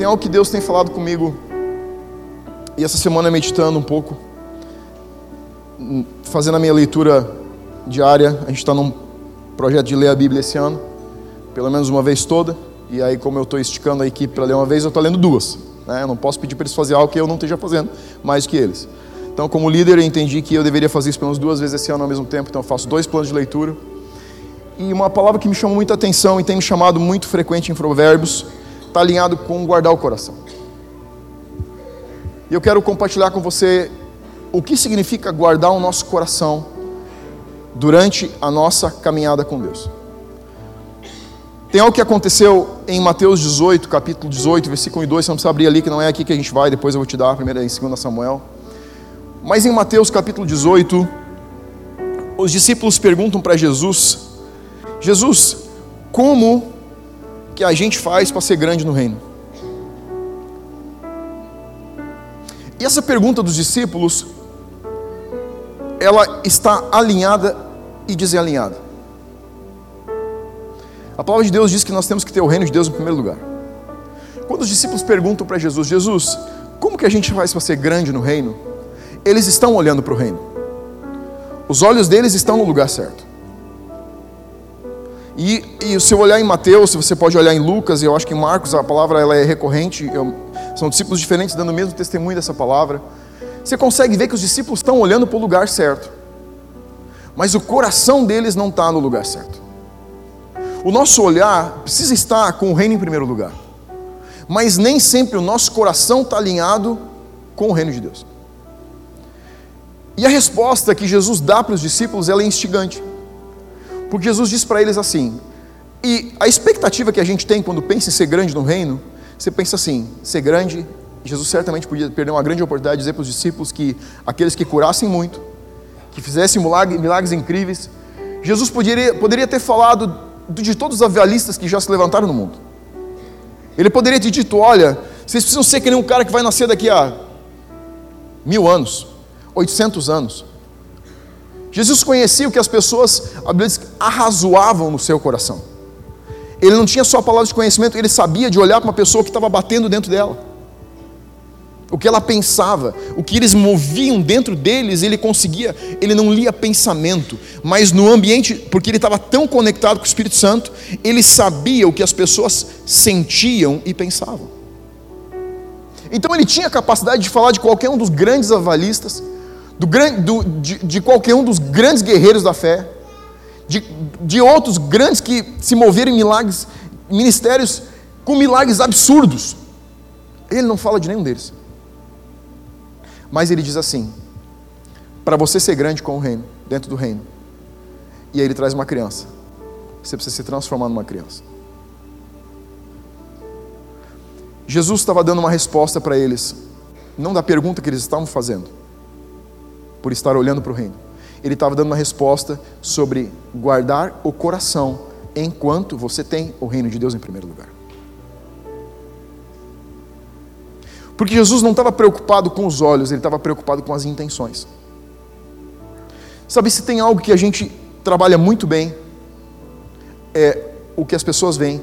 Tem algo que Deus tem falado comigo, e essa semana meditando um pouco, fazendo a minha leitura diária. A gente está num projeto de ler a Bíblia esse ano, pelo menos uma vez toda. E aí, como eu estou esticando a equipe para ler uma vez, eu estou lendo duas. Né? Eu não posso pedir para eles fazerem algo que eu não esteja fazendo mais que eles. Então, como líder, eu entendi que eu deveria fazer isso pelo menos duas vezes esse ano ao mesmo tempo. Então, eu faço dois planos de leitura. E uma palavra que me chamou muita atenção e tem me chamado muito frequente em Provérbios está alinhado com guardar o coração. E eu quero compartilhar com você o que significa guardar o nosso coração durante a nossa caminhada com Deus. Tem algo que aconteceu em Mateus 18, capítulo 18, versículo 2, você não precisa abrir ali, que não é aqui que a gente vai, depois eu vou te dar, primeiro é em 2 Samuel. Mas em Mateus capítulo 18, os discípulos perguntam para Jesus: Jesus, como que a gente faz para ser grande no reino? E essa pergunta dos discípulos, ela está alinhada e desalinhada. A palavra de Deus diz que nós temos que ter o reino de Deus em primeiro lugar. Quando os discípulos perguntam para Jesus, Jesus, como que a gente faz para ser grande no reino? Eles estão olhando para o reino. Os olhos deles estão no lugar certo. E, e se eu olhar em Mateus, você pode olhar em Lucas, e eu acho que em Marcos a palavra ela é recorrente, eu, são discípulos diferentes dando o mesmo testemunho dessa palavra. Você consegue ver que os discípulos estão olhando para o lugar certo, mas o coração deles não está no lugar certo. O nosso olhar precisa estar com o reino em primeiro lugar, mas nem sempre o nosso coração está alinhado com o reino de Deus. E a resposta que Jesus dá para os discípulos ela é instigante. Porque Jesus diz para eles assim: e a expectativa que a gente tem quando pensa em ser grande no reino, você pensa assim: ser grande, Jesus certamente podia perder uma grande oportunidade de dizer para os discípulos que aqueles que curassem muito, que fizessem milagres, incríveis, Jesus poderia, poderia ter falado de todos os avialistas que já se levantaram no mundo. Ele poderia ter dito: olha, vocês precisam ser que nem um cara que vai nascer daqui a mil anos, 800 anos. Jesus conhecia o que as pessoas, a Bíblia diz, arrazoavam no seu coração. Ele não tinha só a palavra de conhecimento, ele sabia de olhar para uma pessoa que estava batendo dentro dela. O que ela pensava, o que eles moviam dentro deles, ele conseguia, ele não lia pensamento, mas no ambiente, porque ele estava tão conectado com o Espírito Santo, ele sabia o que as pessoas sentiam e pensavam. Então ele tinha a capacidade de falar de qualquer um dos grandes avalistas, do, do, de, de qualquer um dos grandes guerreiros da fé, de, de outros grandes que se moveram em milagres, ministérios com milagres absurdos. Ele não fala de nenhum deles. Mas ele diz assim: para você ser grande com o reino, dentro do reino, e aí ele traz uma criança. Você precisa se transformar numa criança. Jesus estava dando uma resposta para eles, não da pergunta que eles estavam fazendo, por estar olhando para o reino. Ele estava dando uma resposta sobre guardar o coração enquanto você tem o reino de Deus em primeiro lugar. Porque Jesus não estava preocupado com os olhos, ele estava preocupado com as intenções. Sabe, se tem algo que a gente trabalha muito bem, é o que as pessoas veem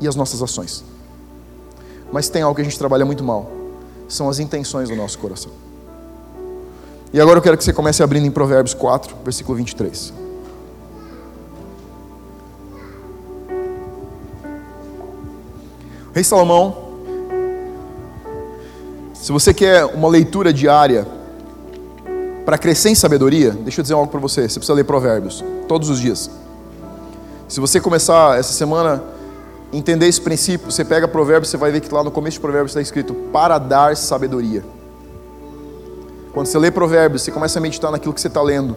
e as nossas ações. Mas tem algo que a gente trabalha muito mal, são as intenções do nosso coração. E agora eu quero que você comece abrindo em Provérbios 4, versículo 23. Rei Salomão, se você quer uma leitura diária para crescer em sabedoria, deixa eu dizer algo para você. Você precisa ler Provérbios todos os dias. Se você começar essa semana entender esse princípio, você pega Provérbios, você vai ver que lá no começo de Provérbios está escrito para dar sabedoria. Quando você lê Provérbios, você começa a meditar naquilo que você está lendo,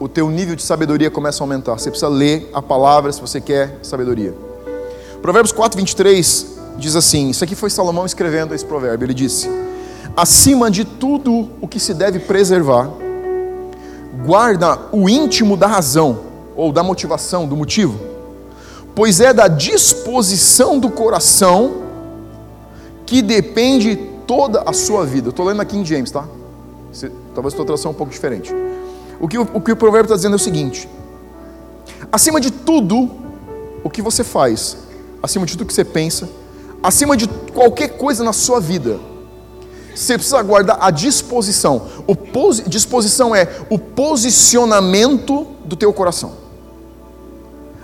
o teu nível de sabedoria começa a aumentar. Você precisa ler a palavra se você quer sabedoria. Provérbios 4, 23 diz assim: Isso aqui foi Salomão escrevendo esse provérbio. Ele disse: Acima de tudo o que se deve preservar, guarda o íntimo da razão, ou da motivação, do motivo, pois é da disposição do coração que depende toda a sua vida. Estou lendo aqui em James, tá? Talvez a tua tradução é um pouco diferente. O que o, o, que o provérbio está dizendo é o seguinte: acima de tudo o que você faz, acima de tudo que você pensa, acima de qualquer coisa na sua vida, você precisa guardar a disposição. O posi disposição é o posicionamento do teu coração.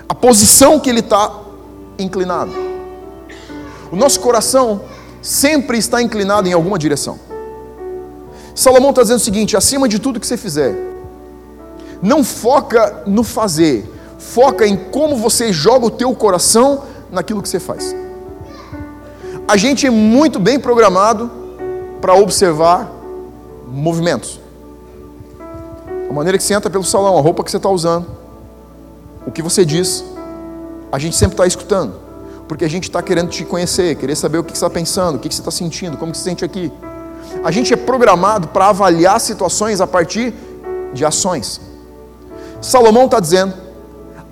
A posição que ele está inclinado. O nosso coração sempre está inclinado em alguma direção. Salomão está dizendo o seguinte: acima de tudo que você fizer, não foca no fazer, foca em como você joga o teu coração naquilo que você faz. A gente é muito bem programado para observar movimentos. A maneira que você entra pelo salão, a roupa que você está usando, o que você diz, a gente sempre está escutando, porque a gente está querendo te conhecer, querer saber o que você está pensando, o que você está sentindo, como você se sente aqui. A gente é programado para avaliar situações a partir de ações. Salomão está dizendo: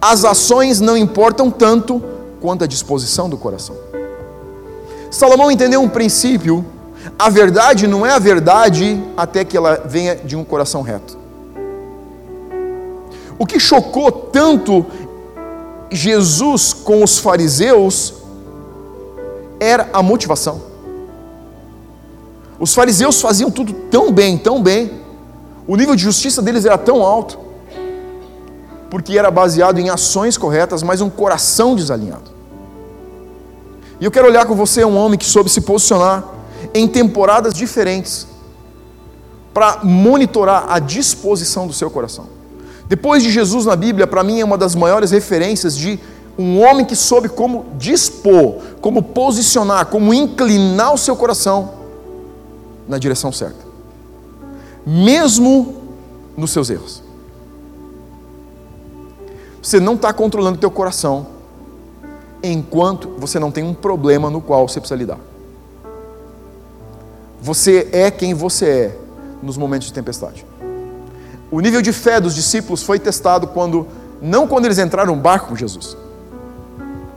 as ações não importam tanto quanto a disposição do coração. Salomão entendeu um princípio: a verdade não é a verdade até que ela venha de um coração reto. O que chocou tanto Jesus com os fariseus era a motivação. Os fariseus faziam tudo tão bem, tão bem, o nível de justiça deles era tão alto, porque era baseado em ações corretas, mas um coração desalinhado. E eu quero olhar com você um homem que soube se posicionar em temporadas diferentes para monitorar a disposição do seu coração. Depois de Jesus na Bíblia, para mim é uma das maiores referências de um homem que soube como dispor, como posicionar, como inclinar o seu coração na direção certa, mesmo nos seus erros. Você não está controlando teu coração enquanto você não tem um problema no qual você precisa lidar. Você é quem você é nos momentos de tempestade. O nível de fé dos discípulos foi testado quando não quando eles entraram no barco com Jesus,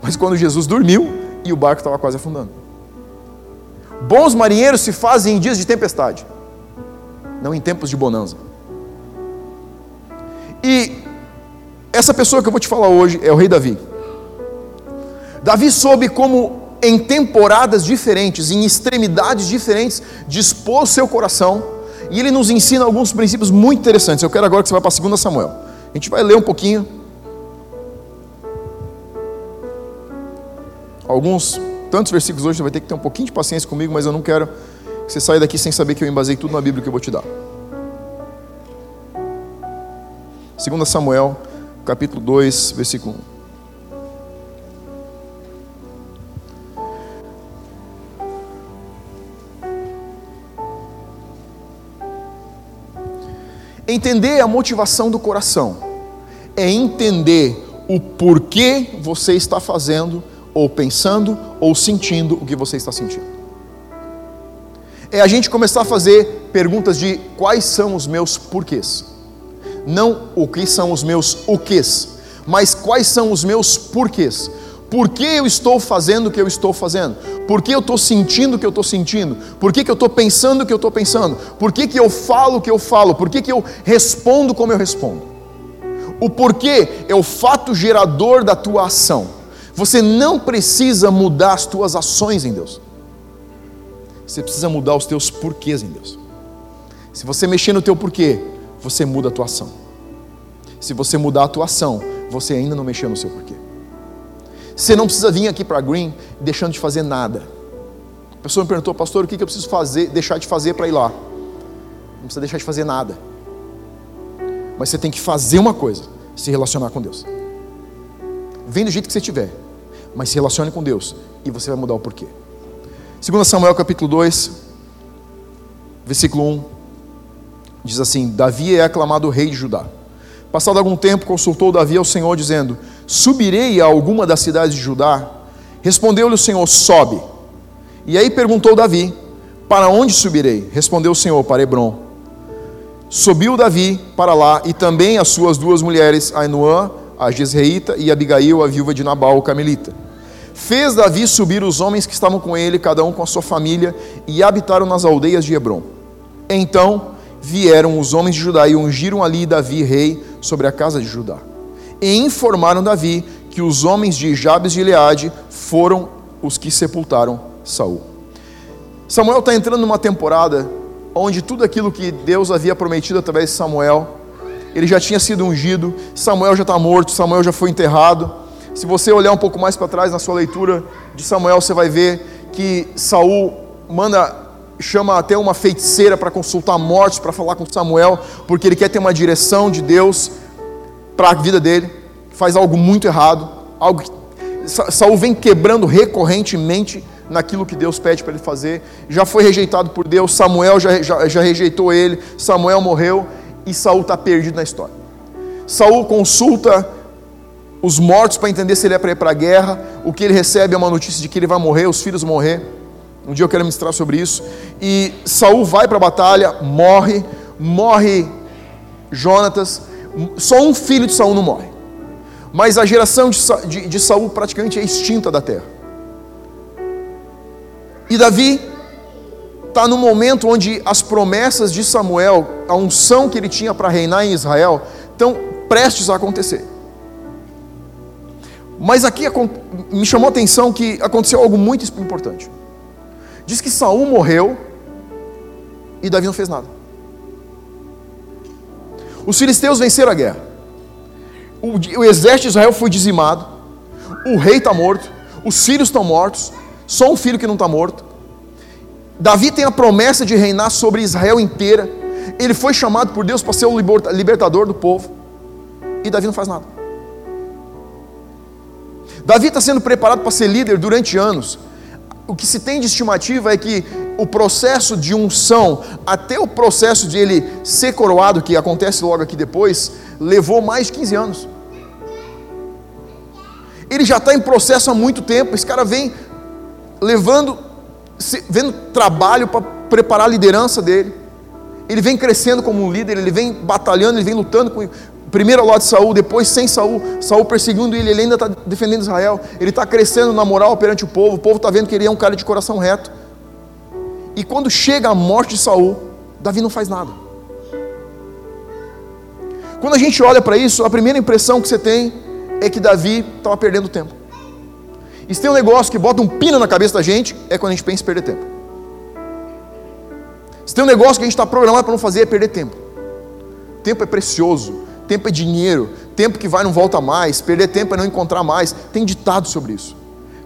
mas quando Jesus dormiu e o barco estava quase afundando. Bons marinheiros se fazem em dias de tempestade, não em tempos de bonança. E essa pessoa que eu vou te falar hoje é o rei Davi. Davi soube como em temporadas diferentes, em extremidades diferentes, dispor seu coração, e ele nos ensina alguns princípios muito interessantes. Eu quero agora que você vá para 2 Samuel. A gente vai ler um pouquinho. Alguns, tantos versículos hoje, você vai ter que ter um pouquinho de paciência comigo, mas eu não quero que você saia daqui sem saber que eu embasei tudo na Bíblia que eu vou te dar. 2 Samuel, capítulo 2, versículo 1. Entender a motivação do coração é entender o porquê você está fazendo, ou pensando, ou sentindo o que você está sentindo. É a gente começar a fazer perguntas de quais são os meus porquês. Não o que são os meus o quês, mas quais são os meus porquês. Por que eu estou fazendo o que eu estou fazendo? Por que eu estou sentindo o que eu estou sentindo? Por que, que eu estou pensando o que eu estou pensando? Por que, que eu falo o que eu falo? Por que, que eu respondo como eu respondo? O porquê é o fato gerador da tua ação. Você não precisa mudar as tuas ações em Deus. Você precisa mudar os teus porquês em Deus. Se você mexer no teu porquê, você muda a tua ação. Se você mudar a tua ação, você ainda não mexeu no seu porquê. Você não precisa vir aqui para Green deixando de fazer nada. A pessoa me perguntou, pastor, o que eu preciso fazer, deixar de fazer para ir lá? Não precisa deixar de fazer nada. Mas você tem que fazer uma coisa: se relacionar com Deus. Vem do jeito que você estiver, mas se relacione com Deus e você vai mudar o porquê. 2 Samuel capítulo 2, versículo 1, diz assim: Davi é aclamado rei de Judá. Passado algum tempo, consultou Davi ao Senhor, dizendo: Subirei a alguma das cidades de Judá? Respondeu-lhe o Senhor: Sobe. E aí perguntou Davi: Para onde subirei? Respondeu o Senhor: Para Hebron. Subiu Davi para lá e também as suas duas mulheres, Ainoã, a Jezreíta, e Abigail, a viúva de Nabal, o Camelita. Fez Davi subir os homens que estavam com ele, cada um com a sua família, e habitaram nas aldeias de Hebron. Então vieram os homens de Judá e ungiram ali Davi rei sobre a casa de Judá e informaram Davi que os homens de Jabes de Gileade foram os que sepultaram Saul. Samuel está entrando numa temporada onde tudo aquilo que Deus havia prometido através de Samuel, ele já tinha sido ungido, Samuel já está morto, Samuel já foi enterrado. Se você olhar um pouco mais para trás na sua leitura de Samuel, você vai ver que Saul manda chama até uma feiticeira para consultar mortos, para falar com Samuel, porque ele quer ter uma direção de Deus para a vida dele. Faz algo muito errado, algo que Saul vem quebrando recorrentemente naquilo que Deus pede para ele fazer. Já foi rejeitado por Deus, Samuel já, já, já rejeitou ele, Samuel morreu e Saul está perdido na história. Saul consulta os mortos para entender se ele é para ir para a guerra. O que ele recebe é uma notícia de que ele vai morrer, os filhos morrer. Um dia eu quero ministrar sobre isso. E Saul vai para a batalha, morre, morre Jonatas. Só um filho de Saul não morre. Mas a geração de, de, de Saul praticamente é extinta da terra. E Davi está no momento onde as promessas de Samuel, a unção que ele tinha para reinar em Israel, estão prestes a acontecer. Mas aqui me chamou a atenção que aconteceu algo muito importante. Diz que Saul morreu e Davi não fez nada. Os filisteus venceram a guerra. O, o exército de Israel foi dizimado. O rei está morto. Os filhos estão mortos. Só um filho que não está morto. Davi tem a promessa de reinar sobre Israel inteira. Ele foi chamado por Deus para ser o libertador do povo. E Davi não faz nada. Davi está sendo preparado para ser líder durante anos o que se tem de estimativa é que o processo de unção, até o processo de ele ser coroado, que acontece logo aqui depois, levou mais de 15 anos. Ele já está em processo há muito tempo, esse cara vem levando, vendo trabalho para preparar a liderança dele. Ele vem crescendo como um líder, ele vem batalhando, ele vem lutando com, Primeiro ao lado de Saul, depois sem Saul, Saul perseguindo ele, ele ainda está defendendo Israel, ele está crescendo na moral perante o povo, o povo está vendo que ele é um cara de coração reto. E quando chega a morte de Saul, Davi não faz nada. Quando a gente olha para isso, a primeira impressão que você tem é que Davi estava perdendo tempo. E se tem um negócio que bota um pino na cabeça da gente, é quando a gente pensa em perder tempo. Se tem um negócio que a gente está programado para não fazer, é perder tempo. Tempo é precioso tempo é dinheiro, tempo que vai não volta mais, perder tempo é não encontrar mais. Tem ditado sobre isso.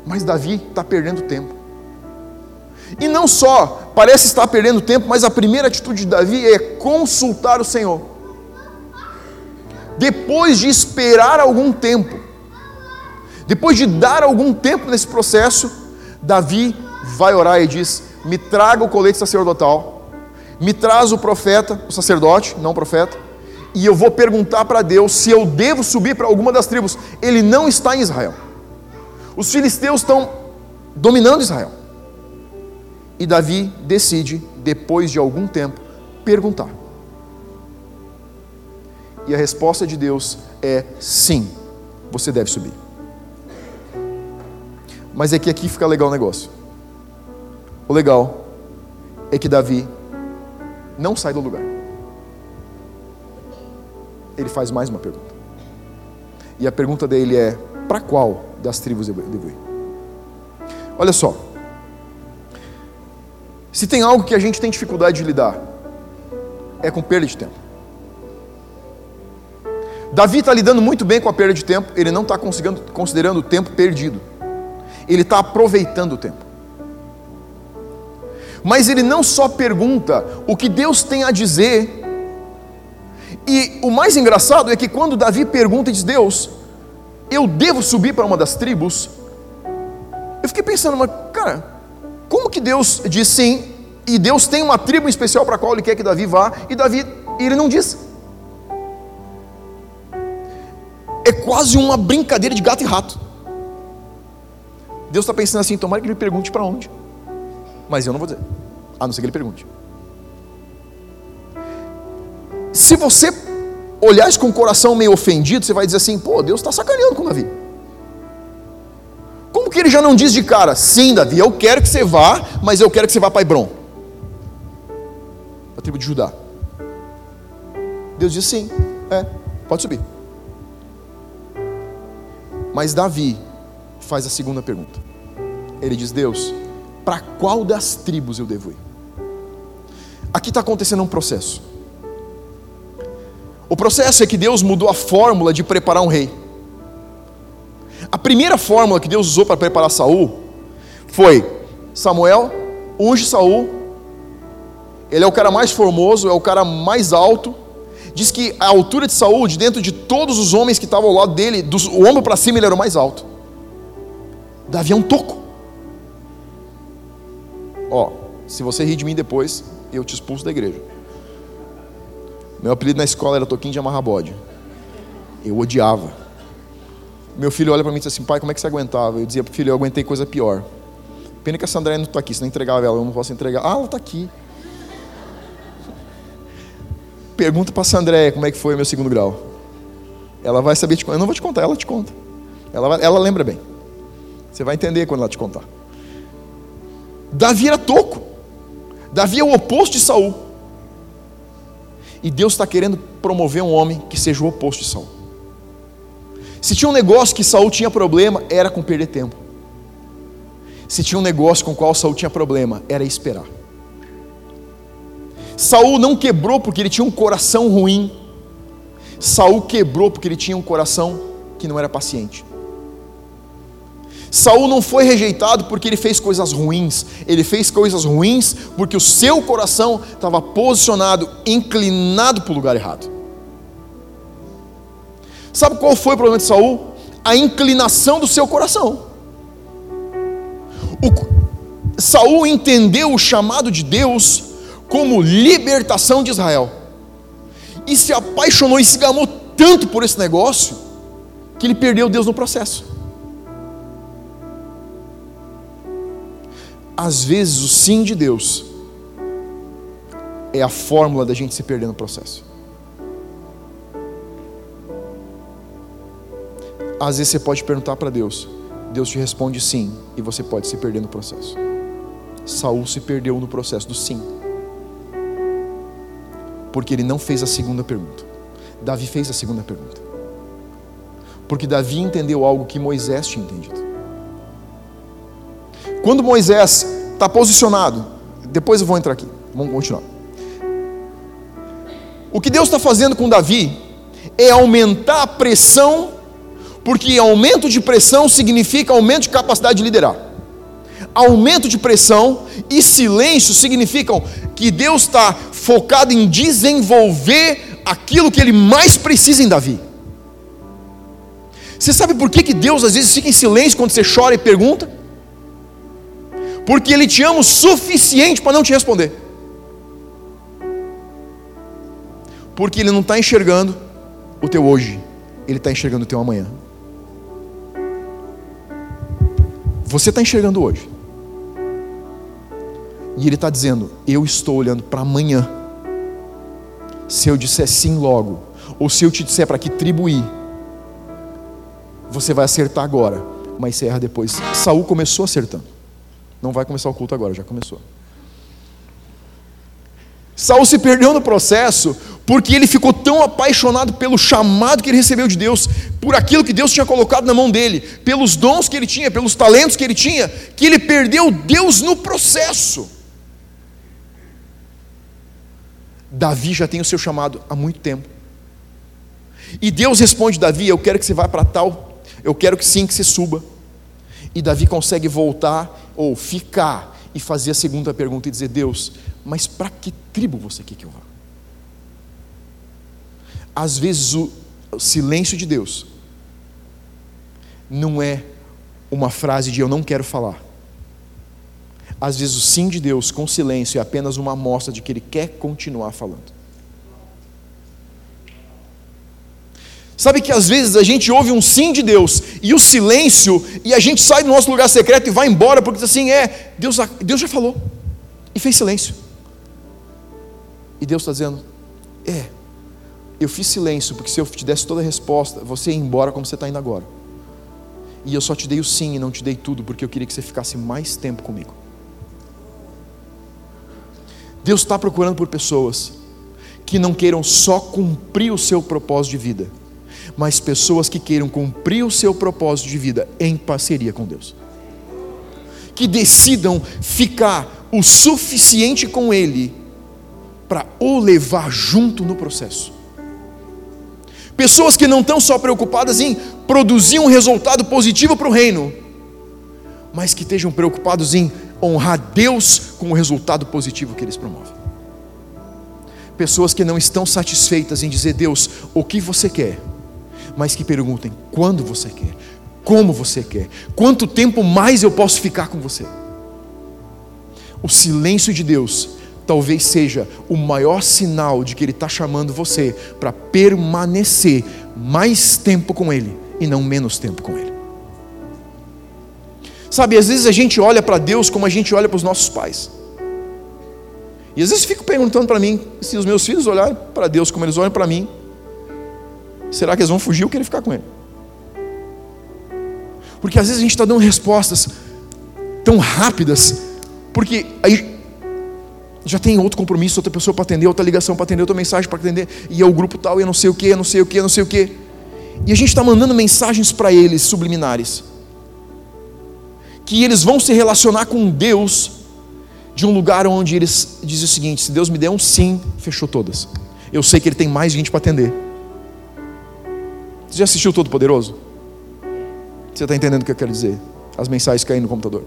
Mas Davi está perdendo tempo. E não só parece estar perdendo tempo, mas a primeira atitude de Davi é consultar o Senhor. Depois de esperar algum tempo, depois de dar algum tempo nesse processo, Davi vai orar e diz: Me traga o colete sacerdotal, me traz o profeta, o sacerdote, não o profeta, e eu vou perguntar para Deus se eu devo subir para alguma das tribos. Ele não está em Israel. Os filisteus estão dominando Israel. E Davi decide, depois de algum tempo, perguntar. E a resposta de Deus é sim, você deve subir. Mas é que aqui fica legal o negócio. O legal é que Davi não sai do lugar ele faz mais uma pergunta. E a pergunta dele é: para qual das tribos devo ir? Olha só. Se tem algo que a gente tem dificuldade de lidar, é com perda de tempo. Davi está lidando muito bem com a perda de tempo, ele não está considerando o tempo perdido, ele está aproveitando o tempo. Mas ele não só pergunta o que Deus tem a dizer e o mais engraçado é que quando Davi pergunta e diz: Deus, eu devo subir para uma das tribos? Eu fiquei pensando, mas cara, como que Deus diz sim? E Deus tem uma tribo especial para a qual Ele quer que Davi vá, e Davi, ele não diz. É quase uma brincadeira de gato e rato. Deus está pensando assim: tomara que ele pergunte para onde. Mas eu não vou dizer, a não ser que ele pergunte. Se você olhar com o coração meio ofendido, você vai dizer assim: pô, Deus está sacaneando com Davi. Como que ele já não diz de cara, sim, Davi, eu quero que você vá, mas eu quero que você vá para Hebron, a tribo de Judá. Deus diz sim, é, pode subir. Mas Davi faz a segunda pergunta. Ele diz: Deus, para qual das tribos eu devo ir? Aqui está acontecendo um processo. O processo é que Deus mudou a fórmula de preparar um rei. A primeira fórmula que Deus usou para preparar Saul foi Samuel unge Saul. Ele é o cara mais formoso, é o cara mais alto. Diz que a altura de Saul, de dentro de todos os homens que estavam ao lado dele, do ombro para cima ele era o mais alto. Davi é um toco. Ó, se você rir de mim depois, eu te expulso da igreja. Meu apelido na escola era Toquinho de Amarrabode. Eu odiava. Meu filho olha para mim e diz assim: pai, como é que você aguentava? Eu dizia, filho, eu aguentei coisa pior. Pena que a Sandra não está aqui, se não entregava ela, eu não posso entregar. Ah, ela está aqui. Pergunta para a Sandré como é que foi o meu segundo grau. Ela vai saber te contar. Eu não vou te contar, ela te conta. Ela, vai, ela lembra bem. Você vai entender quando ela te contar. Davi era toco. Davi é o oposto de Saul. E Deus está querendo promover um homem que seja o oposto de Saul. Se tinha um negócio que Saul tinha problema, era com perder tempo. Se tinha um negócio com o qual Saul tinha problema, era esperar. Saul não quebrou porque ele tinha um coração ruim. Saul quebrou porque ele tinha um coração que não era paciente. Saul não foi rejeitado porque ele fez coisas ruins, ele fez coisas ruins porque o seu coração estava posicionado, inclinado para o lugar errado. Sabe qual foi o problema de Saul? A inclinação do seu coração. O, Saul entendeu o chamado de Deus como libertação de Israel. E se apaixonou e se gamou tanto por esse negócio que ele perdeu Deus no processo. Às vezes o sim de Deus é a fórmula da gente se perder no processo. Às vezes você pode perguntar para Deus, Deus te responde sim, e você pode se perder no processo. Saul se perdeu no processo do sim, porque ele não fez a segunda pergunta. Davi fez a segunda pergunta, porque Davi entendeu algo que Moisés tinha entendido. Quando Moisés está posicionado, depois eu vou entrar aqui, vamos continuar. O que Deus está fazendo com Davi é aumentar a pressão, porque aumento de pressão significa aumento de capacidade de liderar. Aumento de pressão e silêncio significam que Deus está focado em desenvolver aquilo que Ele mais precisa em Davi. Você sabe por que, que Deus às vezes fica em silêncio quando você chora e pergunta? Porque Ele te ama o suficiente para não te responder. Porque Ele não está enxergando o teu hoje, Ele está enxergando o teu amanhã. Você está enxergando hoje, e Ele está dizendo: Eu estou olhando para amanhã. Se eu disser sim logo, ou se eu te disser para que tribuir, você vai acertar agora, mas você erra depois. Saul começou acertando. Não vai começar o culto agora, já começou. Saul se perdeu no processo porque ele ficou tão apaixonado pelo chamado que ele recebeu de Deus, por aquilo que Deus tinha colocado na mão dele, pelos dons que ele tinha, pelos talentos que ele tinha, que ele perdeu Deus no processo. Davi já tem o seu chamado há muito tempo. E Deus responde Davi: Eu quero que você vá para tal, eu quero que sim que você suba. E Davi consegue voltar ou ficar e fazer a segunda pergunta e dizer: Deus, mas para que tribo você quer que eu vá? Às vezes o silêncio de Deus não é uma frase de eu não quero falar. Às vezes o sim de Deus com silêncio é apenas uma amostra de que Ele quer continuar falando. Sabe que às vezes a gente ouve um sim de Deus e o silêncio, e a gente sai do nosso lugar secreto e vai embora, porque diz assim: é, Deus, Deus já falou, e fez silêncio. E Deus está dizendo: é, eu fiz silêncio, porque se eu te desse toda a resposta, você ia embora como você está indo agora. E eu só te dei o sim e não te dei tudo, porque eu queria que você ficasse mais tempo comigo. Deus está procurando por pessoas que não queiram só cumprir o seu propósito de vida mas pessoas que queiram cumprir o seu propósito de vida em parceria com Deus. que decidam ficar o suficiente com Ele para o levar junto no processo. Pessoas que não estão só preocupadas em produzir um resultado positivo para o reino, mas que estejam preocupados em honrar Deus com o resultado positivo que eles promovem. Pessoas que não estão satisfeitas em dizer, Deus, o que você quer, mas que perguntem quando você quer, como você quer, quanto tempo mais eu posso ficar com você. O silêncio de Deus talvez seja o maior sinal de que Ele está chamando você para permanecer mais tempo com Ele e não menos tempo com Ele. Sabe, às vezes a gente olha para Deus como a gente olha para os nossos pais. E às vezes fico perguntando para mim, se os meus filhos olharem para Deus como eles olham para mim, será que eles vão fugir ou querer ficar com Ele? Porque às vezes a gente está dando respostas tão rápidas, porque aí já tem outro compromisso, outra pessoa para atender, outra ligação para atender, outra mensagem para atender, e é o grupo tal, e eu não sei o que, eu não sei o que, eu não sei o que. E a gente está mandando mensagens para eles subliminares, que eles vão se relacionar com Deus de um lugar onde eles dizem o seguinte: se Deus me der um sim, fechou todas. Eu sei que Ele tem mais gente para atender. Você já assistiu Todo Poderoso? Você está entendendo o que eu quero dizer? As mensagens caindo no computador.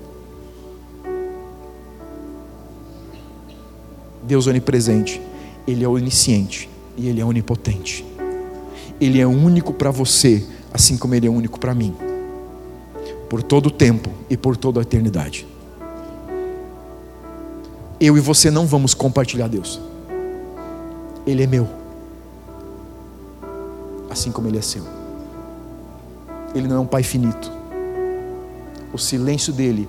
Deus onipresente, Ele é onisciente e Ele é onipotente. Ele é único para você, assim como Ele é único para mim, por todo o tempo e por toda a eternidade. Eu e você não vamos compartilhar Deus, Ele é meu, assim como Ele é seu. Ele não é um Pai finito. O silêncio dele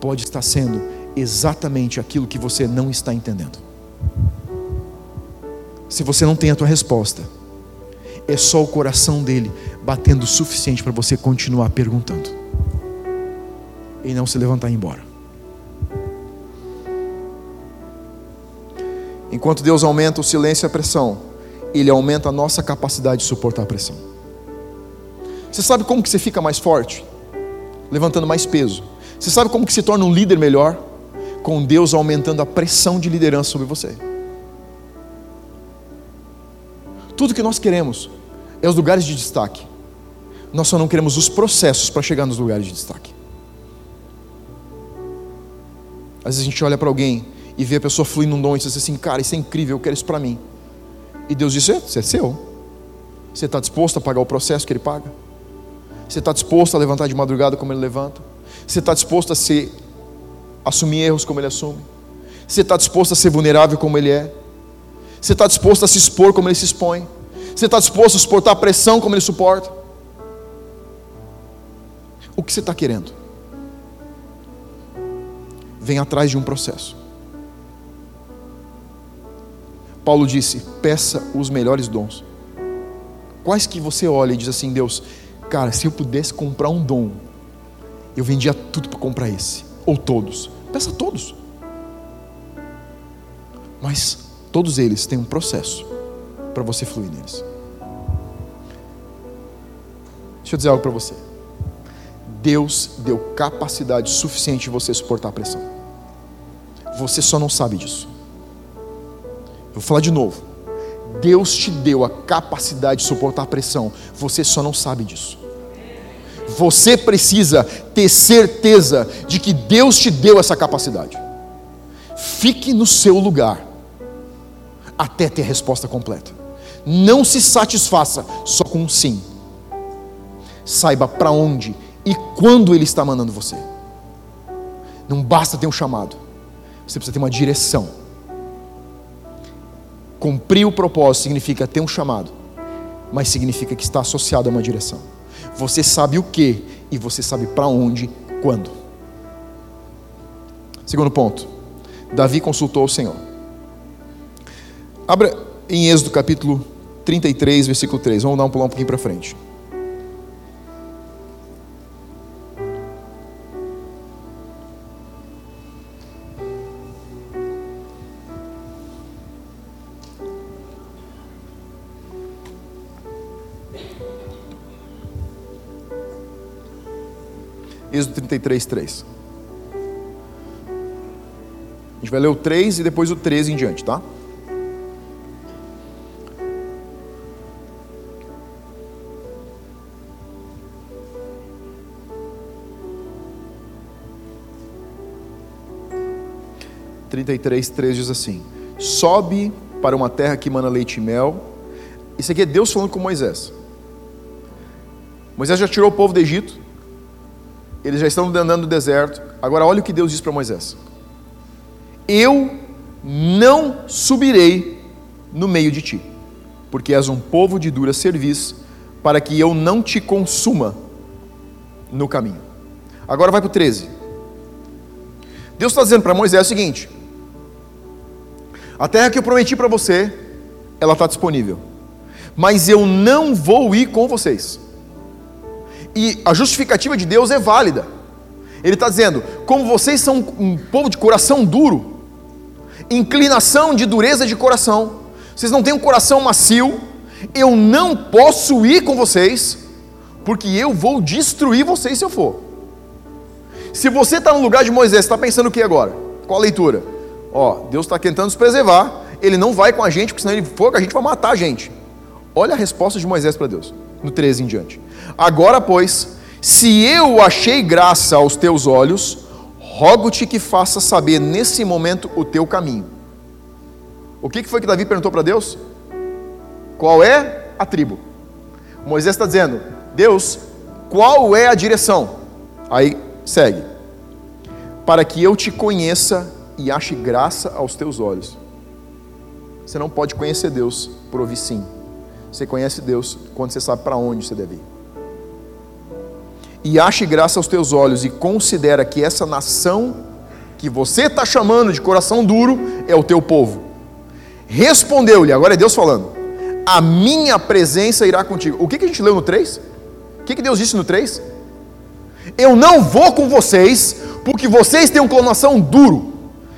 pode estar sendo exatamente aquilo que você não está entendendo se você não tem a tua resposta, é só o coração dele batendo o suficiente para você continuar perguntando e não se levantar e ir embora. Enquanto Deus aumenta o silêncio e a pressão, Ele aumenta a nossa capacidade de suportar a pressão. Você sabe como que você fica mais forte? Levantando mais peso. Você sabe como que se torna um líder melhor? Com Deus aumentando a pressão de liderança sobre você. Tudo que nós queremos é os lugares de destaque. Nós só não queremos os processos para chegar nos lugares de destaque. Às vezes a gente olha para alguém e vê a pessoa fluindo um dom e diz assim: Cara, isso é incrível, eu quero isso para mim. E Deus diz: Isso é seu. Você está disposto a pagar o processo que Ele paga? Você está disposto a levantar de madrugada como Ele levanta? Você está disposto a ser, assumir erros como Ele assume? Você está disposto a ser vulnerável como Ele é? Você está disposto a se expor como ele se expõe? Você está disposto a suportar a pressão como ele suporta? O que você está querendo? Vem atrás de um processo. Paulo disse: peça os melhores dons. Quais que você olha e diz assim, Deus, cara, se eu pudesse comprar um dom, eu vendia tudo para comprar esse, ou todos. Peça todos. Mas Todos eles têm um processo para você fluir neles. Deixa eu dizer algo para você. Deus deu capacidade suficiente de você suportar a pressão. Você só não sabe disso. Eu vou falar de novo. Deus te deu a capacidade de suportar a pressão. Você só não sabe disso. Você precisa ter certeza de que Deus te deu essa capacidade. Fique no seu lugar até ter a resposta completa. Não se satisfaça só com um sim. Saiba para onde e quando Ele está mandando você. Não basta ter um chamado, você precisa ter uma direção. Cumprir o propósito significa ter um chamado, mas significa que está associado a uma direção. Você sabe o que e você sabe para onde, quando. Segundo ponto, Davi consultou o Senhor. Abra em Êxodo capítulo 33, versículo 3. Vamos dar um pular um pouquinho para frente. Êxodo 33, 3. A gente vai ler o 3 e depois o 13 em diante, tá? Trinta e três, três diz assim: Sobe para uma terra que mana leite e mel. Isso aqui é Deus falando com Moisés. Moisés já tirou o povo do Egito, eles já estão andando no deserto. Agora, olha o que Deus diz para Moisés: Eu não subirei no meio de ti, porque és um povo de dura serviço, para que eu não te consuma no caminho. Agora vai para o 13. Deus está dizendo para Moisés o seguinte: a terra que eu prometi para você, ela está disponível. Mas eu não vou ir com vocês. E a justificativa de Deus é válida. Ele está dizendo: como vocês são um povo de coração duro, inclinação de dureza de coração, vocês não têm um coração macio, eu não posso ir com vocês, porque eu vou destruir vocês se eu for. Se você está no lugar de Moisés, está pensando o que agora? Qual a leitura? Ó, Deus está tentando nos preservar, ele não vai com a gente, porque senão ele for, a gente vai matar a gente. Olha a resposta de Moisés para Deus, no 13 em diante. Agora, pois, se eu achei graça aos teus olhos, rogo-te que faça saber nesse momento o teu caminho. O que foi que Davi perguntou para Deus? Qual é a tribo? Moisés está dizendo, Deus, qual é a direção? Aí segue. Para que eu te conheça e ache graça aos teus olhos. Você não pode conhecer Deus por ouvir sim. Você conhece Deus quando você sabe para onde você deve ir. E ache graça aos teus olhos e considera que essa nação que você está chamando de coração duro é o teu povo. Respondeu-lhe, agora é Deus falando: A minha presença irá contigo. O que, que a gente leu no 3? O que, que Deus disse no 3? Eu não vou com vocês, porque vocês têm um coração duro.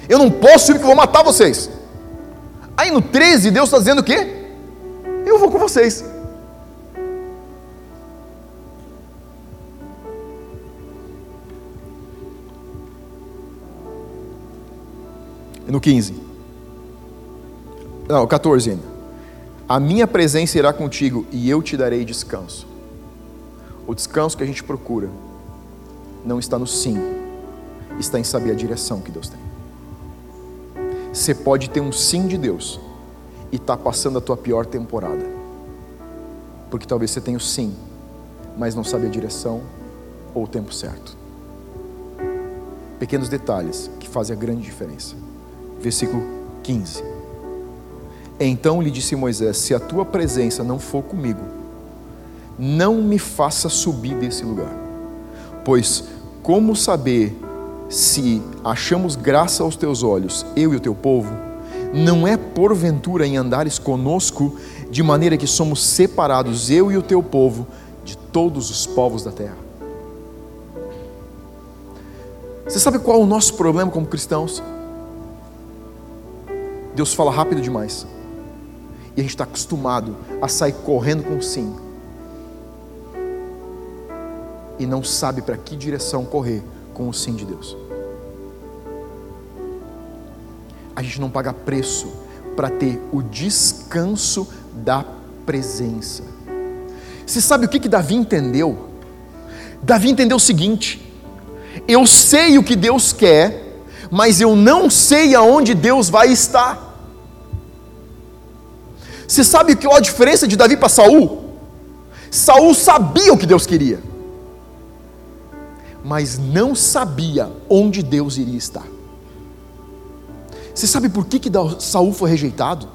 Eu não posso ir porque vou matar vocês. Aí no 13, Deus está dizendo o quê? Eu vou com vocês. No 15. Não, 14 ainda. A minha presença irá contigo e eu te darei descanso. O descanso que a gente procura não está no sim, está em saber a direção que Deus tem. Você pode ter um sim de Deus e estar tá passando a tua pior temporada. Porque talvez você tenha o sim, mas não sabe a direção ou o tempo certo. Pequenos detalhes que fazem a grande diferença. Versículo 15. Então lhe disse Moisés: Se a tua presença não for comigo, não me faça subir desse lugar. Pois como saber se achamos graça aos teus olhos, eu e o teu povo, não é porventura em andares conosco, de maneira que somos separados, eu e o teu povo, de todos os povos da terra. Você sabe qual é o nosso problema como cristãos? Deus fala rápido demais. E a gente está acostumado a sair correndo com sim. E não sabe para que direção correr com o sim de Deus. A gente não paga preço para ter o descanso da presença. Você sabe o que, que Davi entendeu? Davi entendeu o seguinte: eu sei o que Deus quer, mas eu não sei aonde Deus vai estar. Você sabe qual a diferença de Davi para Saul? Saul sabia o que Deus queria mas não sabia onde Deus iria estar. Você sabe por que, que Saul foi rejeitado?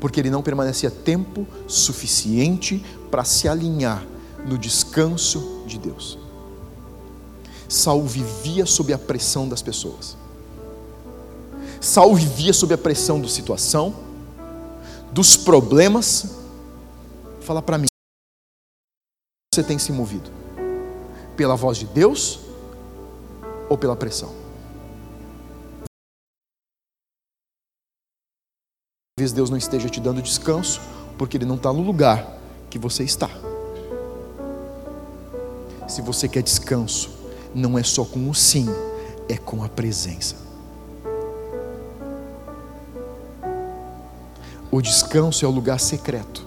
Porque ele não permanecia tempo suficiente para se alinhar no descanso de Deus. Saul vivia sob a pressão das pessoas. Saul vivia sob a pressão da situação, dos problemas. Fala para mim você tem se movido? Pela voz de Deus ou pela pressão? Talvez Deus não esteja te dando descanso, porque Ele não está no lugar que você está. Se você quer descanso, não é só com o sim, é com a presença. O descanso é o lugar secreto.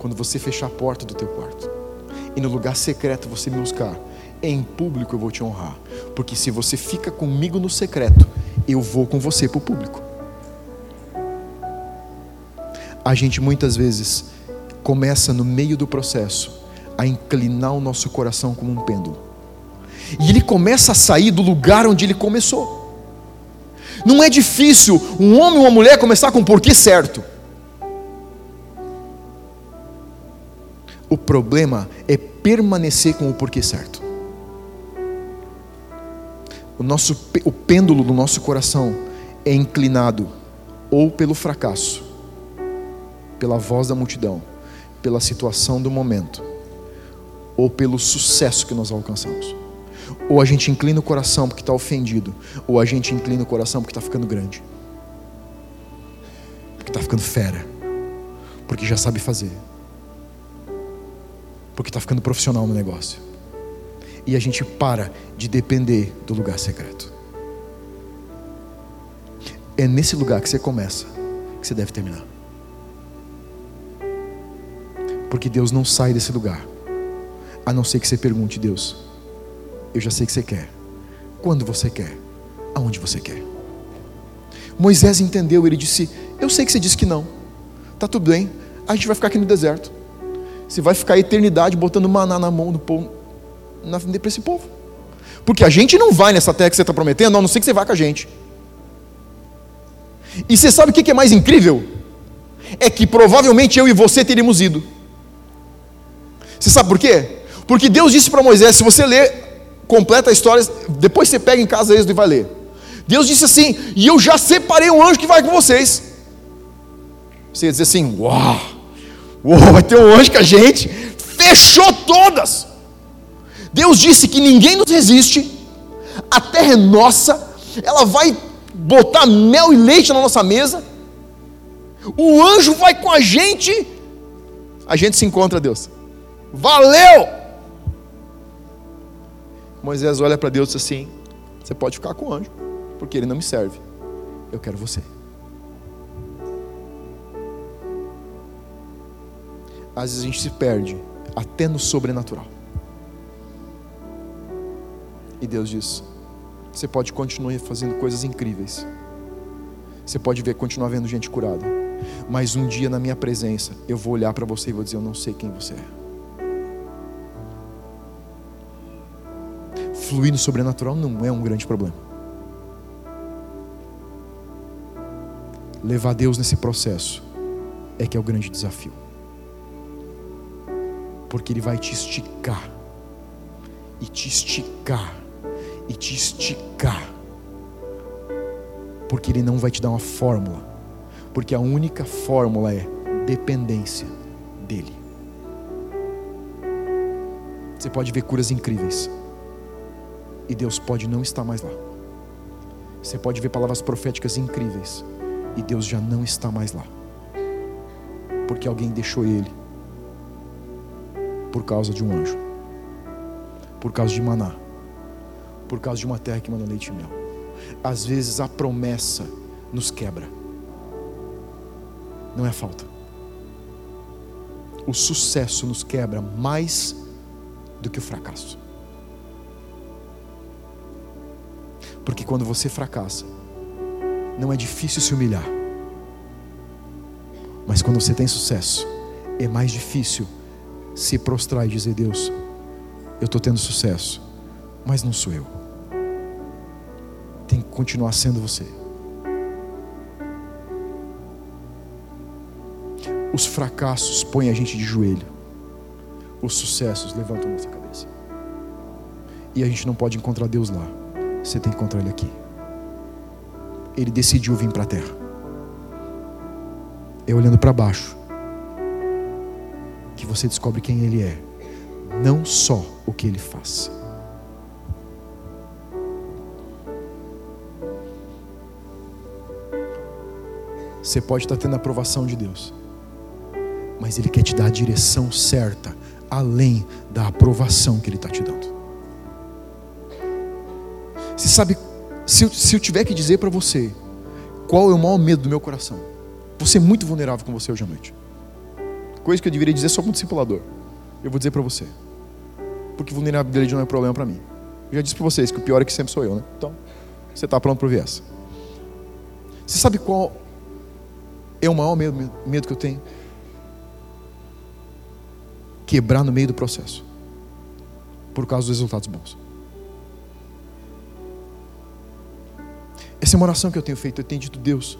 Quando você fechar a porta do teu quarto e no lugar secreto você me buscar, em público eu vou te honrar, porque se você fica comigo no secreto, eu vou com você para o público. A gente muitas vezes começa no meio do processo a inclinar o nosso coração como um pêndulo. E ele começa a sair do lugar onde ele começou. Não é difícil um homem ou uma mulher começar com o porquê certo. O problema é permanecer com o porquê certo. O, nosso, o pêndulo do nosso coração é inclinado ou pelo fracasso, pela voz da multidão, pela situação do momento, ou pelo sucesso que nós alcançamos. Ou a gente inclina o coração porque está ofendido, ou a gente inclina o coração porque está ficando grande, porque está ficando fera, porque já sabe fazer, porque está ficando profissional no negócio. E a gente para de depender do lugar secreto. É nesse lugar que você começa, que você deve terminar. Porque Deus não sai desse lugar, a não ser que você pergunte, Deus, eu já sei que você quer. Quando você quer? Aonde você quer? Moisés entendeu, ele disse: Eu sei que você disse que não. Tá tudo bem. A gente vai ficar aqui no deserto. Você vai ficar a eternidade botando maná na mão do povo, na para esse povo. Porque a gente não vai nessa terra que você está prometendo, a não ser que você vá com a gente. E você sabe o que é mais incrível? É que provavelmente eu e você teríamos ido. Você sabe por quê? Porque Deus disse para Moisés: se você ler completa a história, depois você pega em casa Êxodo e vai ler. Deus disse assim: E eu já separei um anjo que vai com vocês. Você ia dizer assim: Uau, uau vai ter um anjo com a gente. Fechou todas. Deus disse que ninguém nos resiste, a terra é nossa, ela vai botar mel e leite na nossa mesa. O anjo vai com a gente, a gente se encontra, Deus. Valeu! Moisés olha para Deus e diz assim: Você pode ficar com o anjo, porque ele não me serve. Eu quero você. Às vezes a gente se perde até no sobrenatural. E Deus diz: Você pode continuar fazendo coisas incríveis. Você pode ver, continuar vendo gente curada. Mas um dia na minha presença, eu vou olhar para você e vou dizer: Eu não sei quem você é. fluir no sobrenatural não é um grande problema. Levar Deus nesse processo é que é o grande desafio. Porque Ele vai te esticar, e te esticar, e te esticar. Porque Ele não vai te dar uma fórmula, porque a única fórmula é dependência dEle. Você pode ver curas incríveis e Deus pode não estar mais lá. Você pode ver palavras proféticas incríveis e Deus já não está mais lá. Porque alguém deixou ele por causa de um anjo, por causa de maná, por causa de uma terra que manda leite e mel. Às vezes a promessa nos quebra, não é falta. O sucesso nos quebra mais do que o fracasso. Porque quando você fracassa, não é difícil se humilhar. Mas quando você tem sucesso, é mais difícil se prostrar e dizer: Deus, eu estou tendo sucesso, mas não sou eu. Tem que continuar sendo você. Os fracassos põem a gente de joelho, os sucessos levantam nossa cabeça. E a gente não pode encontrar Deus lá. Você tem que encontrar Ele aqui. Ele decidiu vir para a terra. É olhando para baixo que você descobre quem Ele é, não só o que Ele faz. Você pode estar tendo a aprovação de Deus, mas Ele quer te dar a direção certa, além da aprovação que Ele está te dando. Você sabe, se eu, se eu tiver que dizer para você qual é o maior medo do meu coração, você é muito vulnerável com você hoje à noite. Coisa que eu deveria dizer só para um discipulador. Eu vou dizer para você. Porque vulnerabilidade não é problema para mim. Eu já disse para vocês que o pior é que sempre sou eu, né? Então, você está pronto para ouvir essa. Você sabe qual é o maior medo, medo que eu tenho? Quebrar no meio do processo. Por causa dos resultados bons. Essa é uma oração que eu tenho feito. Eu tenho dito, Deus,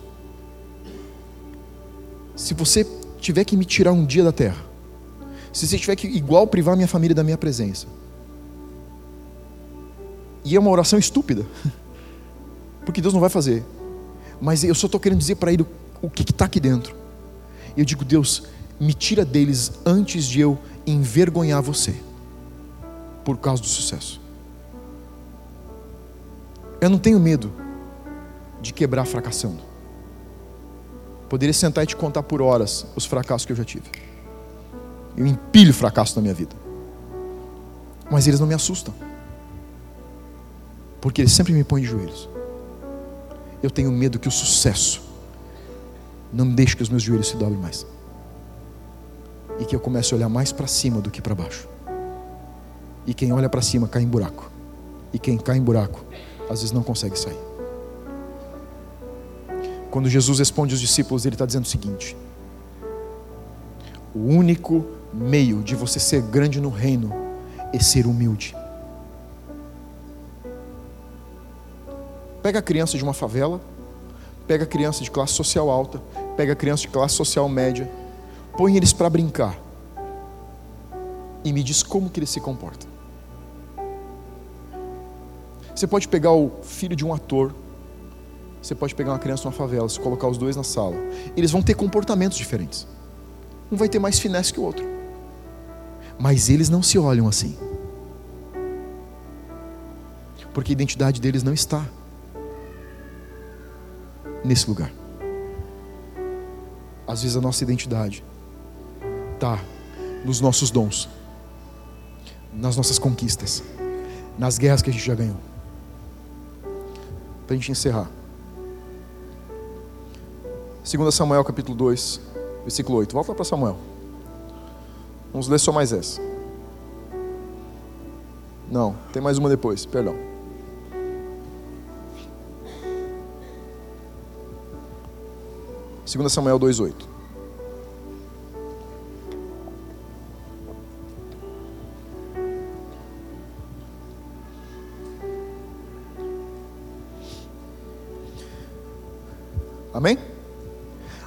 se você tiver que me tirar um dia da terra, se você tiver que igual privar minha família da minha presença, e é uma oração estúpida, porque Deus não vai fazer, mas eu só estou querendo dizer para Ele o que está aqui dentro. Eu digo, Deus, me tira deles antes de eu envergonhar você, por causa do sucesso. Eu não tenho medo de quebrar fracassando. Poderia sentar e te contar por horas os fracassos que eu já tive. Eu empilho fracasso na minha vida. Mas eles não me assustam. Porque eles sempre me põem de joelhos. Eu tenho medo que o sucesso não deixe que os meus joelhos se dobrem mais. E que eu comece a olhar mais para cima do que para baixo. E quem olha para cima cai em buraco. E quem cai em buraco, às vezes não consegue sair. Quando Jesus responde aos discípulos, ele está dizendo o seguinte: O único meio de você ser grande no reino é ser humilde. Pega a criança de uma favela, pega a criança de classe social alta, pega a criança de classe social média, põe eles para brincar e me diz como que eles se comportam. Você pode pegar o filho de um ator, você pode pegar uma criança numa favela, se colocar os dois na sala, eles vão ter comportamentos diferentes. Um vai ter mais finesse que o outro. Mas eles não se olham assim. Porque a identidade deles não está nesse lugar. Às vezes a nossa identidade está nos nossos dons, nas nossas conquistas, nas guerras que a gente já ganhou. Para a gente encerrar. 2 Samuel capítulo 2, versículo 8. Volta para Samuel. Vamos ler só mais essa. Não, tem mais uma depois, perdão. Segunda Samuel 2:8. Amém?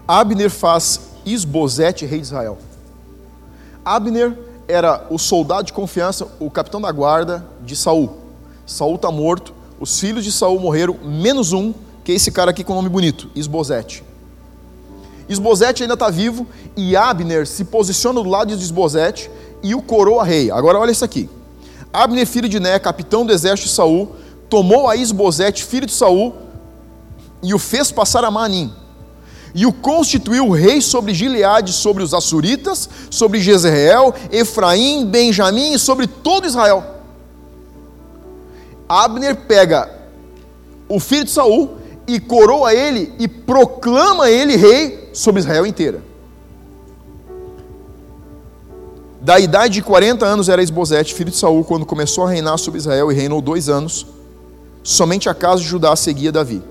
Abner faz Isbosete rei de Israel. Abner era o soldado de confiança, o capitão da guarda de Saul. Saul está morto, os filhos de Saul morreram, menos um, que é esse cara aqui com o nome bonito, Isbosete. Isbosete ainda está vivo e Abner se posiciona do lado de Isbosete e o coroa rei. Agora olha isso aqui. Abner, filho de Né, capitão do exército de Saul, tomou a Isbosete, filho de Saul, e o fez passar a Manim e o constituiu rei sobre Gileade, sobre os Assuritas, sobre Jezreel, Efraim, Benjamim e sobre todo Israel. Abner pega o filho de Saul e coroa ele e proclama ele rei sobre Israel inteira. Da idade de 40 anos era Esbozete, filho de Saul, quando começou a reinar sobre Israel e reinou dois anos. Somente a casa de Judá seguia Davi.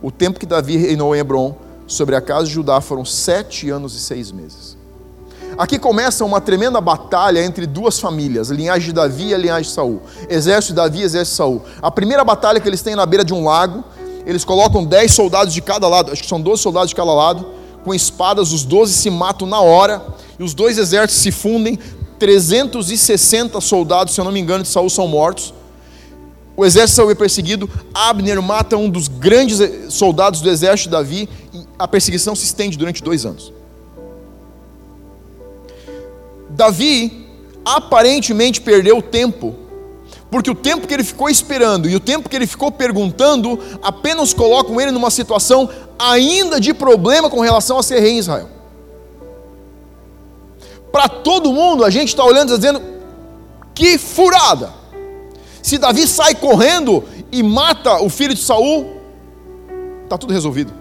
O tempo que Davi reinou em Hebron sobre a casa de Judá foram sete anos e seis meses. Aqui começa uma tremenda batalha entre duas famílias, a linhagem de Davi e a linhagem de Saul. Exército de Davi e exército de Saul. A primeira batalha que eles têm na beira de um lago, eles colocam dez soldados de cada lado, acho que são doze soldados de cada lado, com espadas, os doze se matam na hora, e os dois exércitos se fundem, 360 soldados, se eu não me engano, de Saul são mortos. O exército Saul é perseguido, Abner mata um dos grandes soldados do exército de Davi, e a perseguição se estende durante dois anos. Davi aparentemente perdeu tempo, porque o tempo que ele ficou esperando e o tempo que ele ficou perguntando apenas colocam ele numa situação ainda de problema com relação a ser rei em Israel. Para todo mundo, a gente está olhando e dizendo: que furada! Se Davi sai correndo e mata o filho de Saul, está tudo resolvido.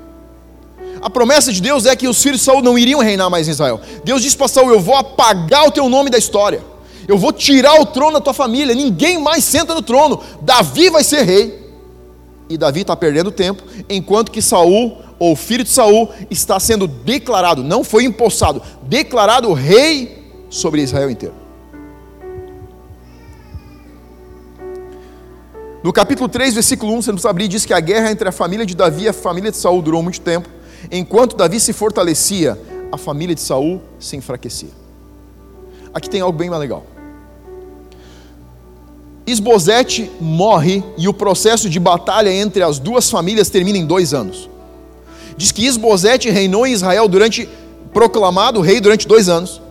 A promessa de Deus é que os filhos de Saul não iriam reinar mais em Israel. Deus disse para Saul: Eu vou apagar o teu nome da história. Eu vou tirar o trono da tua família. Ninguém mais senta no trono. Davi vai ser rei. E Davi está perdendo tempo, enquanto que Saul, ou filho de Saul, está sendo declarado, não foi empossado, declarado rei sobre Israel inteiro. No capítulo 3, versículo 1, você não precisa abrir, diz que a guerra entre a família de Davi e a família de Saul durou muito tempo. Enquanto Davi se fortalecia, a família de Saul se enfraquecia. Aqui tem algo bem mais legal. Isbosete morre e o processo de batalha entre as duas famílias termina em dois anos. Diz que Isbosete reinou em Israel durante, proclamado rei durante dois anos,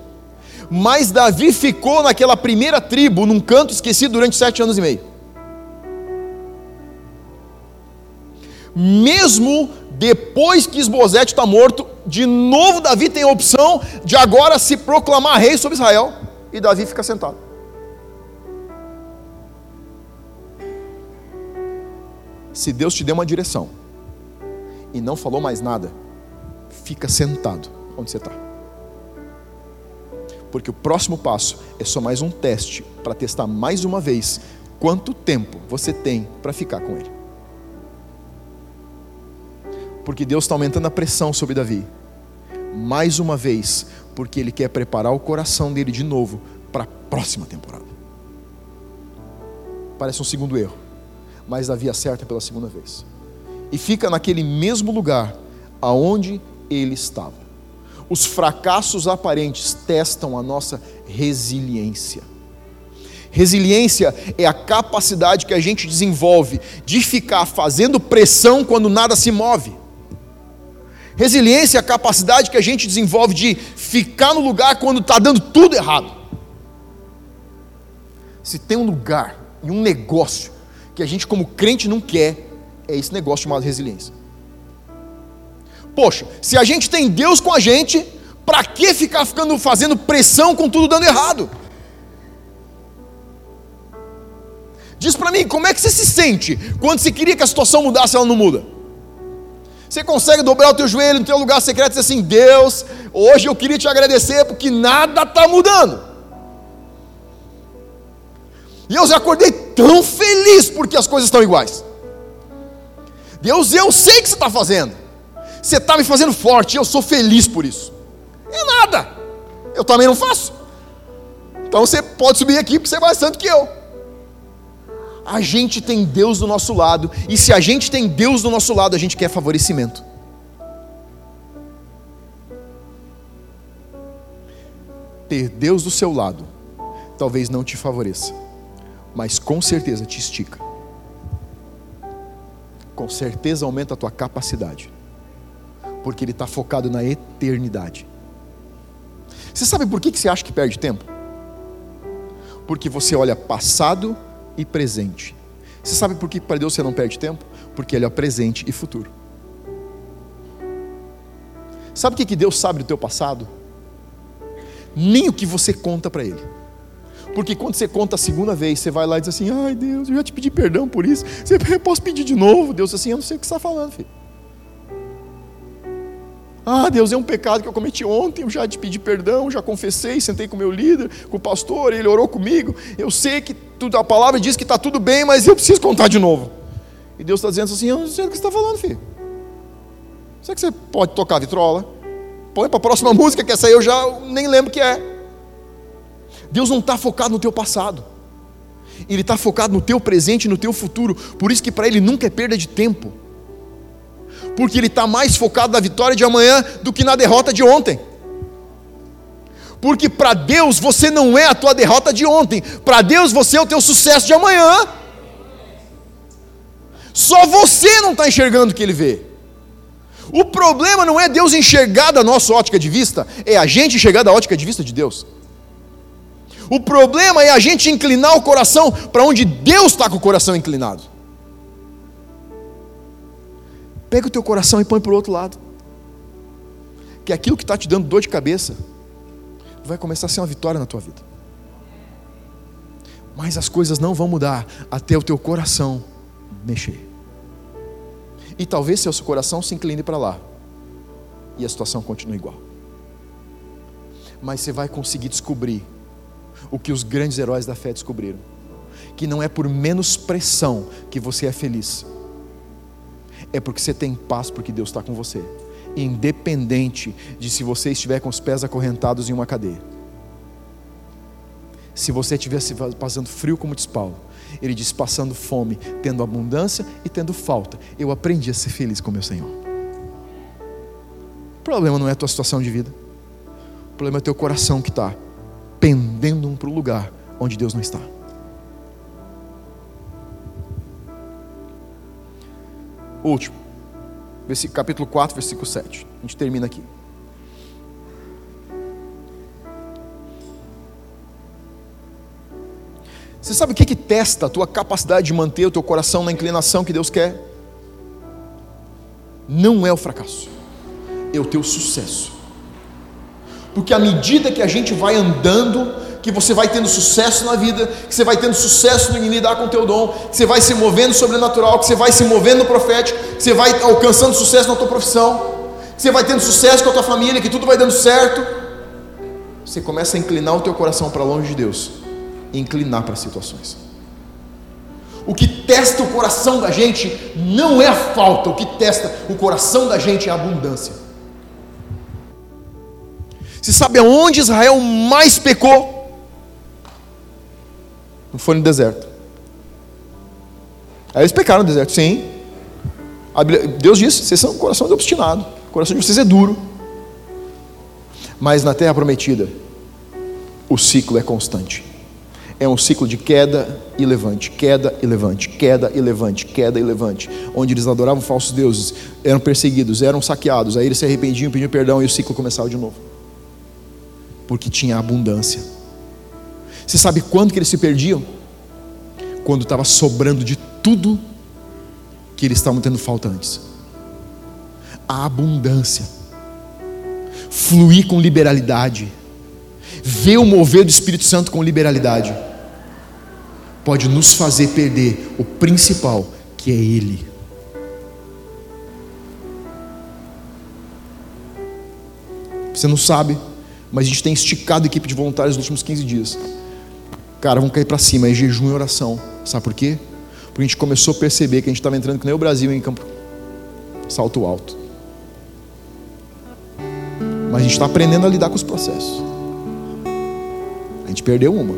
mas Davi ficou naquela primeira tribo, num canto esquecido, durante sete anos e meio. Mesmo depois que Isbosete está morto, de novo Davi tem a opção de agora se proclamar rei sobre Israel, e Davi fica sentado. Se Deus te deu uma direção e não falou mais nada, fica sentado onde você está. Porque o próximo passo é só mais um teste para testar mais uma vez quanto tempo você tem para ficar com Ele. Porque Deus está aumentando a pressão sobre Davi, mais uma vez, porque Ele quer preparar o coração dele de novo para a próxima temporada. Parece um segundo erro mas Davi acerta pela segunda vez. E fica naquele mesmo lugar aonde ele estava. Os fracassos aparentes testam a nossa resiliência. Resiliência é a capacidade que a gente desenvolve de ficar fazendo pressão quando nada se move. Resiliência é a capacidade que a gente desenvolve de ficar no lugar quando está dando tudo errado. Se tem um lugar e um negócio que a gente, como crente, não quer é esse negócio chamado resiliência. Poxa, se a gente tem Deus com a gente, para que ficar ficando fazendo pressão com tudo dando errado? Diz para mim, como é que você se sente quando você queria que a situação mudasse, ela não muda? Você consegue dobrar o teu joelho no teu lugar secreto e dizer assim: Deus, hoje eu queria te agradecer porque nada está mudando. E eu já acordei tão feliz porque as coisas estão iguais. Deus, eu sei o que você está fazendo. Você está me fazendo forte, eu sou feliz por isso. É nada. Eu também não faço. Então você pode subir aqui porque você é mais santo que eu. A gente tem Deus do nosso lado, e se a gente tem Deus do nosso lado, a gente quer favorecimento. Ter Deus do seu lado talvez não te favoreça mas com certeza te estica. Com certeza aumenta a tua capacidade, porque ele está focado na eternidade. Você sabe por que você acha que perde tempo? Porque você olha passado e presente. Você sabe por que para Deus você não perde tempo? Porque Ele é presente e futuro. Sabe o que Deus sabe do teu passado? Nem o que você conta para Ele. Porque quando você conta a segunda vez, você vai lá e diz assim: ai Deus, eu já te pedi perdão por isso. Você posso pedir de novo? Deus assim: eu não sei o que você está falando, filho. Ah, Deus, é um pecado que eu cometi ontem, eu já te pedi perdão, já confessei, sentei com o meu líder, com o pastor, ele orou comigo. Eu sei que tudo, a palavra diz que está tudo bem, mas eu preciso contar de novo. E Deus está dizendo assim: eu não sei o que você está falando, filho. Será que você pode tocar vitrola? Põe para a próxima música, que essa aí eu já nem lembro que é. Deus não está focado no teu passado. Ele está focado no teu presente e no teu futuro. Por isso que para Ele nunca é perda de tempo. Porque Ele está mais focado na vitória de amanhã do que na derrota de ontem. Porque para Deus você não é a tua derrota de ontem. Para Deus você é o teu sucesso de amanhã. Só você não está enxergando o que Ele vê. O problema não é Deus enxergar da nossa ótica de vista, é a gente enxergar da ótica de vista de Deus. O problema é a gente inclinar o coração para onde Deus está com o coração inclinado. Pega o teu coração e põe para o outro lado. Que aquilo que está te dando dor de cabeça vai começar a ser uma vitória na tua vida. Mas as coisas não vão mudar até o teu coração mexer. E talvez seu coração se incline para lá e a situação continue igual. Mas você vai conseguir descobrir o que os grandes heróis da fé descobriram: que não é por menos pressão que você é feliz, é porque você tem paz, porque Deus está com você, independente de se você estiver com os pés acorrentados em uma cadeia. Se você estivesse passando frio, como diz Paulo, ele diz: passando fome, tendo abundância e tendo falta, eu aprendi a ser feliz com meu Senhor. O problema não é a tua situação de vida, o problema é o teu coração que está pendendo para o lugar onde Deus não está. Último, capítulo 4, versículo 7. A gente termina aqui. Você sabe o que, que testa a tua capacidade de manter o teu coração na inclinação que Deus quer? Não é o fracasso, é o teu sucesso. Porque à medida que a gente vai andando, que você vai tendo sucesso na vida, que você vai tendo sucesso em lidar com o teu dom, que você vai se movendo sobrenatural, que você vai se movendo no profético, que você vai alcançando sucesso na tua profissão, que você vai tendo sucesso com a tua família, que tudo vai dando certo, você começa a inclinar o teu coração para longe de Deus e inclinar para as situações. O que testa o coração da gente não é a falta, o que testa o coração da gente é a abundância. Você sabe aonde Israel mais pecou? Não foi no deserto. Aí eles pecaram no deserto, sim. Deus disse: vocês são um coração obstinado, o coração de vocês é duro. Mas na terra prometida, o ciclo é constante é um ciclo de queda e levante, queda e levante, queda e levante, queda e levante, onde eles adoravam falsos deuses, eram perseguidos, eram saqueados, aí eles se arrependiam, pediam perdão e o ciclo começava de novo. Porque tinha abundância. Você sabe quando que eles se perdiam? Quando estava sobrando de tudo que eles estavam tendo falta antes. A abundância. Fluir com liberalidade. Ver o mover do Espírito Santo com liberalidade pode nos fazer perder o principal, que é Ele. Você não sabe, mas a gente tem esticado a equipe de voluntários nos últimos 15 dias. Cara, vamos cair para cima, é jejum e oração. Sabe por quê? Porque a gente começou a perceber que a gente estava entrando que nem o Brasil em campo salto alto. Mas a gente está aprendendo a lidar com os processos. A gente perdeu uma,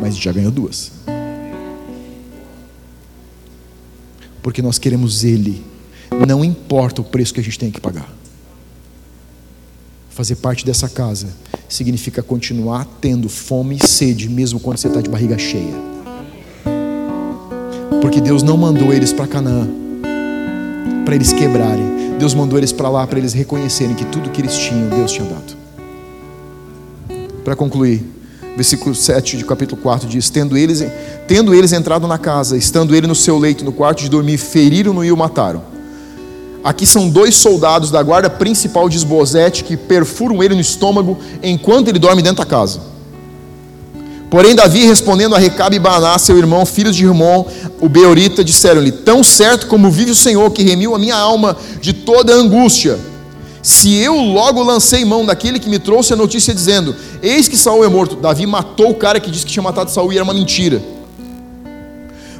mas a gente já ganhou duas. porque nós queremos Ele, não importa o preço que a gente tem que pagar. Fazer parte dessa casa significa continuar tendo fome e sede, mesmo quando você está de barriga cheia. Porque Deus não mandou eles para Canaã para eles quebrarem. Deus mandou eles para lá para eles reconhecerem que tudo que eles tinham, Deus tinha dado. Para concluir, versículo 7 de capítulo 4 diz: Tendo eles, tendo eles entrado na casa, estando ele no seu leito, no quarto de dormir, feriram-no e o mataram. Aqui são dois soldados da guarda principal de Esbozete que perfuram ele no estômago enquanto ele dorme dentro da casa. Porém, Davi, respondendo a Recabe e Baná, seu irmão, filhos de Irmão, o Beorita, disseram-lhe: Tão certo como vive o Senhor, que remiu a minha alma de toda angústia, se eu logo lancei mão daquele que me trouxe a notícia dizendo: Eis que Saul é morto. Davi matou o cara que disse que tinha matado Saul e era uma mentira.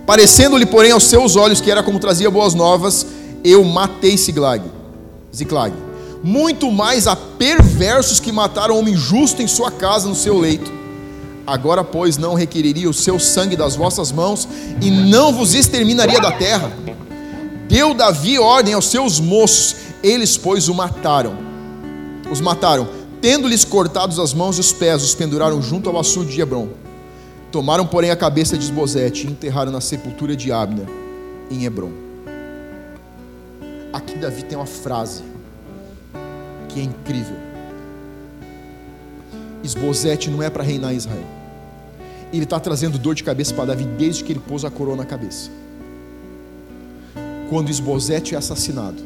Parecendo-lhe, porém, aos seus olhos que era como trazia boas novas, eu matei Ziklag. Ziklag. Muito mais a perversos que mataram homem justo em sua casa, no seu leito. Agora, pois, não requeriria o seu sangue das vossas mãos e não vos exterminaria da terra. Deu Davi ordem aos seus moços eles, pois, o mataram. Os mataram, tendo-lhes cortados as mãos e os pés, os penduraram junto ao açude de Hebron. Tomaram, porém, a cabeça de Esbozete e enterraram na sepultura de Abner, em Hebron. Aqui Davi tem uma frase que é incrível. Esbozete não é para reinar Israel. Ele está trazendo dor de cabeça para Davi desde que ele pôs a coroa na cabeça. Quando Esbozete é assassinado,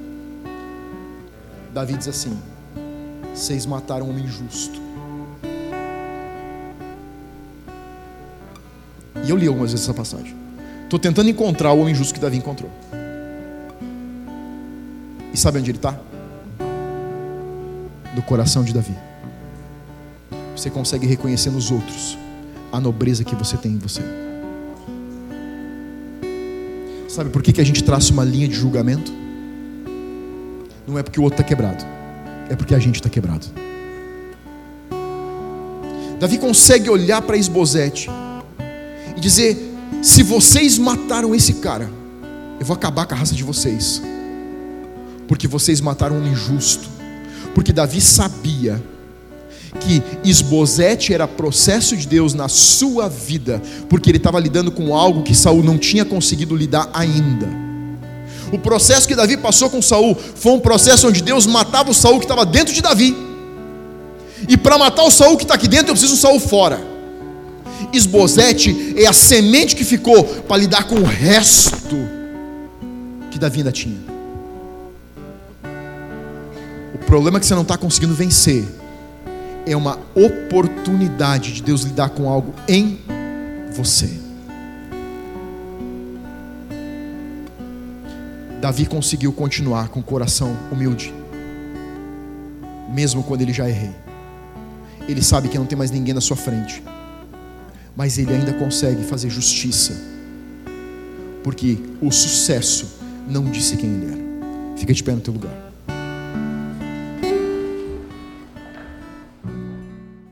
Davi diz assim: Vocês mataram um homem justo. E eu li algumas vezes essa passagem. Estou tentando encontrar o homem justo que Davi encontrou. E sabe onde ele está? No coração de Davi. Você consegue reconhecer nos outros a nobreza que você tem em você. Sabe por que, que a gente traça uma linha de julgamento? Não é porque o outro está quebrado, é porque a gente está quebrado. Davi consegue olhar para Esbozete e dizer: se vocês mataram esse cara, eu vou acabar com a raça de vocês, porque vocês mataram um injusto. Porque Davi sabia que Esbozete era processo de Deus na sua vida, porque ele estava lidando com algo que Saul não tinha conseguido lidar ainda. O processo que Davi passou com Saul foi um processo onde Deus matava o Saul que estava dentro de Davi. E para matar o Saul que está aqui dentro, eu preciso um Saul fora. Esbozete é a semente que ficou para lidar com o resto que Davi ainda tinha. Problema é que você não está conseguindo vencer é uma oportunidade de Deus lidar com algo em você. Davi conseguiu continuar com o coração humilde, mesmo quando ele já errei. Ele sabe que não tem mais ninguém na sua frente. Mas ele ainda consegue fazer justiça. Porque o sucesso não disse quem ele era. Fica de pé no teu lugar.